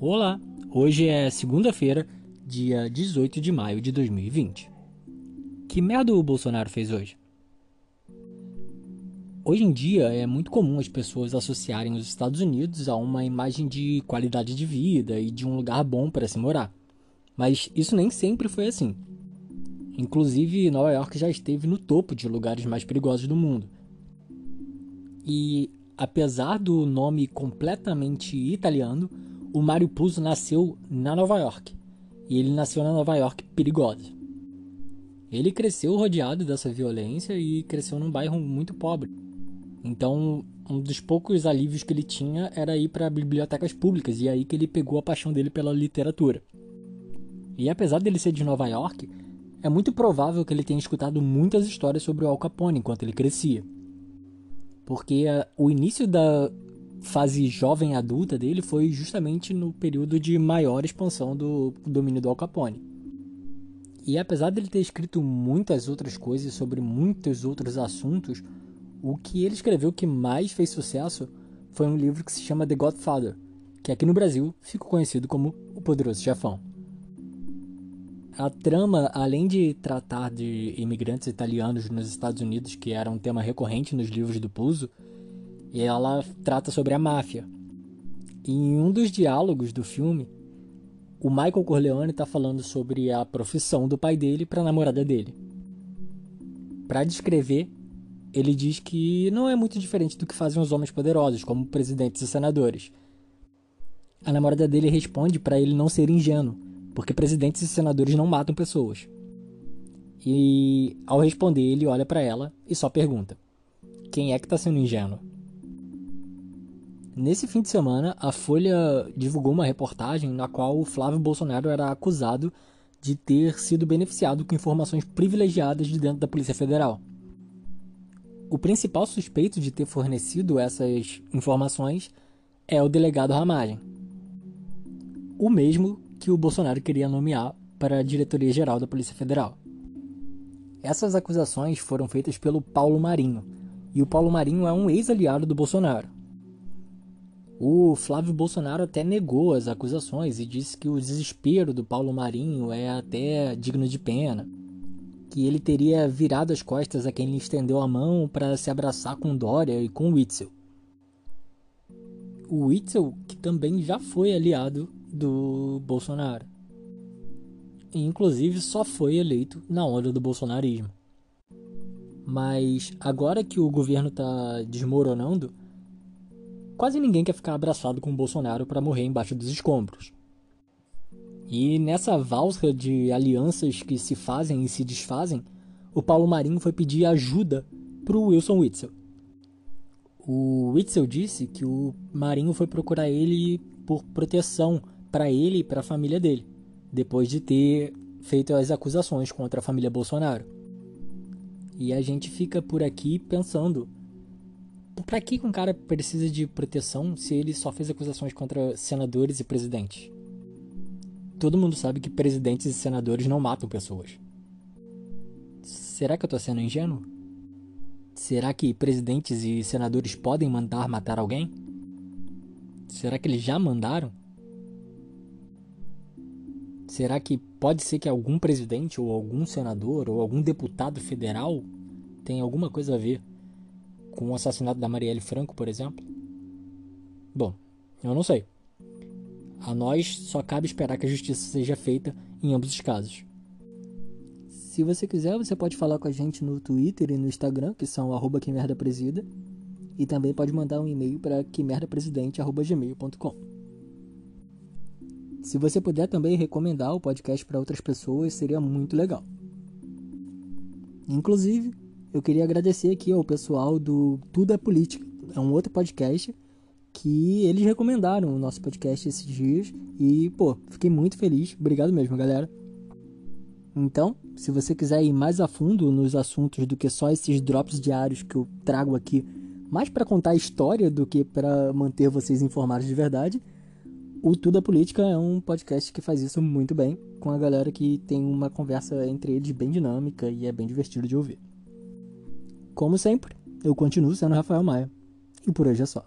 Olá, hoje é segunda-feira, dia 18 de maio de 2020. Que merda o Bolsonaro fez hoje? Hoje em dia é muito comum as pessoas associarem os Estados Unidos a uma imagem de qualidade de vida e de um lugar bom para se morar. Mas isso nem sempre foi assim. Inclusive, Nova York já esteve no topo de lugares mais perigosos do mundo. E apesar do nome completamente italiano, o Mario Puzo nasceu na Nova York. E ele nasceu na Nova York perigosa. Ele cresceu rodeado dessa violência e cresceu num bairro muito pobre. Então, um dos poucos alívios que ele tinha era ir para bibliotecas públicas e é aí que ele pegou a paixão dele pela literatura. E apesar dele ser de Nova York, é muito provável que ele tenha escutado muitas histórias sobre o Al Capone enquanto ele crescia. Porque uh, o início da fase jovem adulta dele foi justamente no período de maior expansão do domínio do Al Capone. E apesar dele ter escrito muitas outras coisas sobre muitos outros assuntos, o que ele escreveu que mais fez sucesso foi um livro que se chama The Godfather, que aqui no Brasil ficou conhecido como O Poderoso Chefão. A trama, além de tratar de imigrantes italianos nos Estados Unidos, que era um tema recorrente nos livros do Puzo, ela trata sobre a máfia. E em um dos diálogos do filme, o Michael Corleone está falando sobre a profissão do pai dele para a namorada dele. Para descrever, ele diz que não é muito diferente do que fazem os homens poderosos, como presidentes e senadores. A namorada dele responde para ele não ser ingênuo porque presidentes e senadores não matam pessoas. E ao responder, ele olha para ela e só pergunta: Quem é que está sendo ingênuo? Nesse fim de semana, a Folha divulgou uma reportagem na qual o Flávio Bolsonaro era acusado de ter sido beneficiado com informações privilegiadas de dentro da Polícia Federal. O principal suspeito de ter fornecido essas informações é o delegado Ramagem, o mesmo que o Bolsonaro queria nomear para a diretoria geral da Polícia Federal. Essas acusações foram feitas pelo Paulo Marinho, e o Paulo Marinho é um ex-aliado do Bolsonaro. O Flávio Bolsonaro até negou as acusações e disse que o desespero do Paulo Marinho é até digno de pena, que ele teria virado as costas a quem lhe estendeu a mão para se abraçar com Dória e com Witzel. O Witzel, que também já foi aliado do Bolsonaro. E, inclusive só foi eleito na onda do bolsonarismo. Mas agora que o governo está desmoronando, quase ninguém quer ficar abraçado com o Bolsonaro para morrer embaixo dos escombros. E nessa valsa de alianças que se fazem e se desfazem, o Paulo Marinho foi pedir ajuda para o Wilson Witzel. O Witzel disse que o Marinho foi procurar ele por proteção para ele e para a família dele, depois de ter feito as acusações contra a família Bolsonaro. E a gente fica por aqui pensando: para que um cara precisa de proteção se ele só fez acusações contra senadores e presidentes? Todo mundo sabe que presidentes e senadores não matam pessoas. Será que eu tô sendo ingênuo? Será que presidentes e senadores podem mandar matar alguém? Será que eles já mandaram? Será que pode ser que algum presidente ou algum senador ou algum deputado federal tenha alguma coisa a ver com o assassinato da Marielle Franco, por exemplo? Bom, eu não sei. A nós só cabe esperar que a justiça seja feita em ambos os casos. Se você quiser, você pode falar com a gente no Twitter e no Instagram, que são arroba presida, e também pode mandar um e-mail para quimerdapresidente.gmail.com. Se você puder também recomendar o podcast para outras pessoas, seria muito legal. Inclusive, eu queria agradecer aqui ao pessoal do Tudo é Política. É um outro podcast que eles recomendaram o nosso podcast esses dias e, pô, fiquei muito feliz. Obrigado mesmo, galera. Então, se você quiser ir mais a fundo nos assuntos do que só esses drops diários que eu trago aqui, mais para contar a história do que para manter vocês informados de verdade, o Tudo é Política é um podcast que faz isso muito bem, com a galera que tem uma conversa entre eles bem dinâmica e é bem divertido de ouvir. Como sempre, eu continuo sendo Rafael Maia. E por hoje é só.